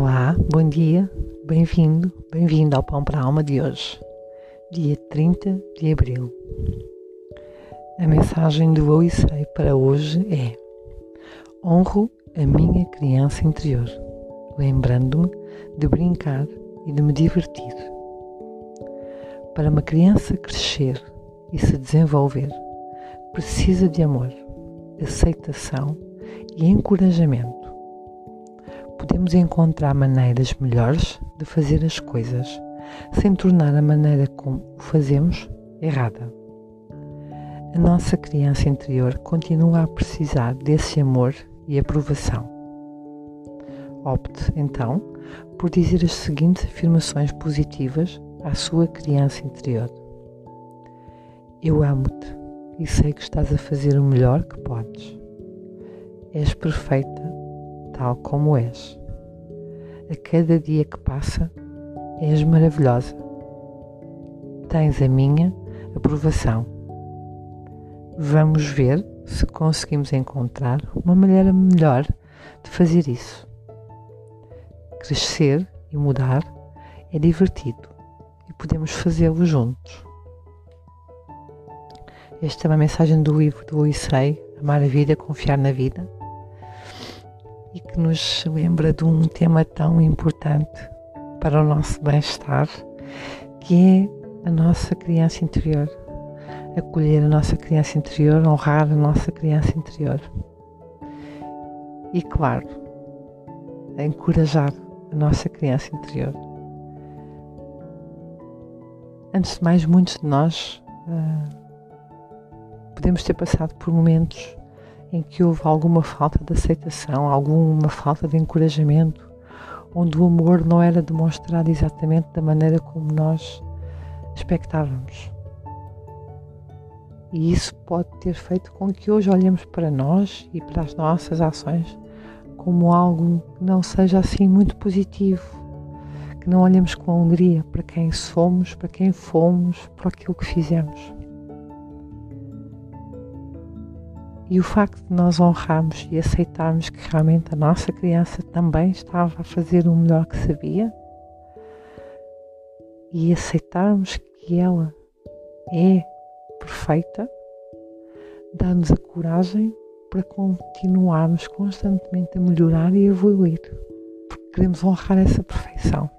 Olá, bom dia, bem-vindo, bem-vindo ao Pão para a Alma de hoje, dia 30 de abril. A mensagem do Eu e Sei para hoje é: Honro a minha criança interior, lembrando-me de brincar e de me divertir. Para uma criança crescer e se desenvolver, precisa de amor, aceitação e encorajamento podemos encontrar maneiras melhores de fazer as coisas, sem tornar a maneira como o fazemos errada. A nossa criança interior continua a precisar desse amor e aprovação. Opte, então, por dizer as seguintes afirmações positivas à sua criança interior: Eu amo-te e sei que estás a fazer o melhor que podes. És perfeita tal como és. A cada dia que passa, és maravilhosa. Tens a minha aprovação. Vamos ver se conseguimos encontrar uma maneira melhor de fazer isso. Crescer e mudar é divertido e podemos fazê-lo juntos. Esta é uma mensagem do livro do Oisei, Amar a Vida, Confiar na Vida e que nos lembra de um tema tão importante para o nosso bem-estar, que é a nossa criança interior. Acolher a nossa criança interior, honrar a nossa criança interior. E, claro, encorajar a nossa criança interior. Antes de mais, muitos de nós uh, podemos ter passado por momentos em que houve alguma falta de aceitação, alguma falta de encorajamento, onde o amor não era demonstrado exatamente da maneira como nós expectávamos. E isso pode ter feito com que hoje olhemos para nós e para as nossas ações como algo que não seja assim muito positivo, que não olhemos com alegria para quem somos, para quem fomos, para aquilo que fizemos. E o facto de nós honrarmos e aceitarmos que realmente a nossa criança também estava a fazer o melhor que sabia e aceitarmos que ela é perfeita, dá-nos a coragem para continuarmos constantemente a melhorar e evoluir, porque queremos honrar essa perfeição.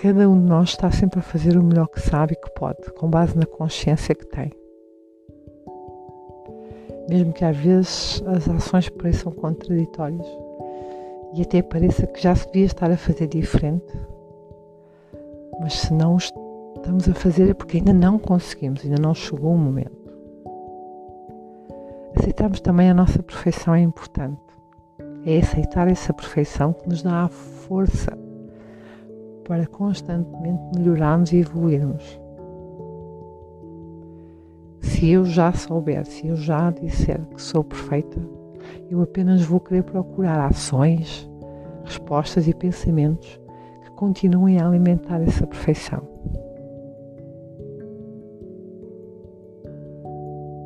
Cada um de nós está sempre a fazer o melhor que sabe e que pode, com base na consciência que tem mesmo que às vezes as ações pareçam contraditórias e até pareça que já se devia estar a fazer diferente, mas se não estamos a fazer é porque ainda não conseguimos, ainda não chegou o momento. Aceitarmos também a nossa perfeição é importante. É aceitar essa perfeição que nos dá a força para constantemente melhorarmos e evoluirmos se eu já souber, se eu já disser que sou perfeita, eu apenas vou querer procurar ações, respostas e pensamentos que continuem a alimentar essa perfeição.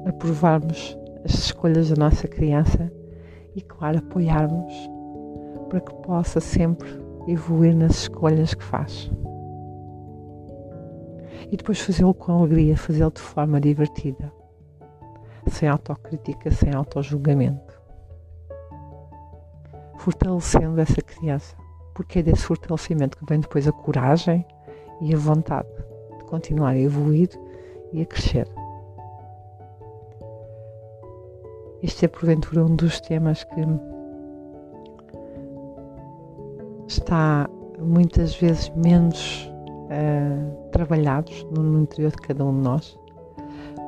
Aprovarmos as escolhas da nossa criança e, claro, apoiarmos para que possa sempre evoluir nas escolhas que faz e depois fazê-lo com alegria, fazê-lo de forma divertida, sem autocrítica, sem autojulgamento. Fortalecendo essa criança, porque é desse fortalecimento que vem depois a coragem e a vontade de continuar a evoluir e a crescer. Este é porventura um dos temas que está muitas vezes menos uh, trabalhados no, interior de cada um de nós,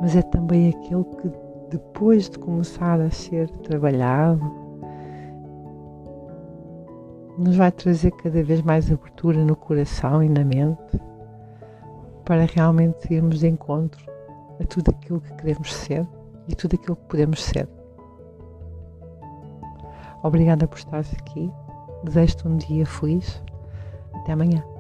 mas é também aquele que depois de começar a ser trabalhado nos vai trazer cada vez mais abertura no coração e na mente para realmente irmos de encontro a tudo aquilo que queremos ser e tudo aquilo que podemos ser. Obrigada por estares aqui. Desejo-te um dia feliz. Até amanhã.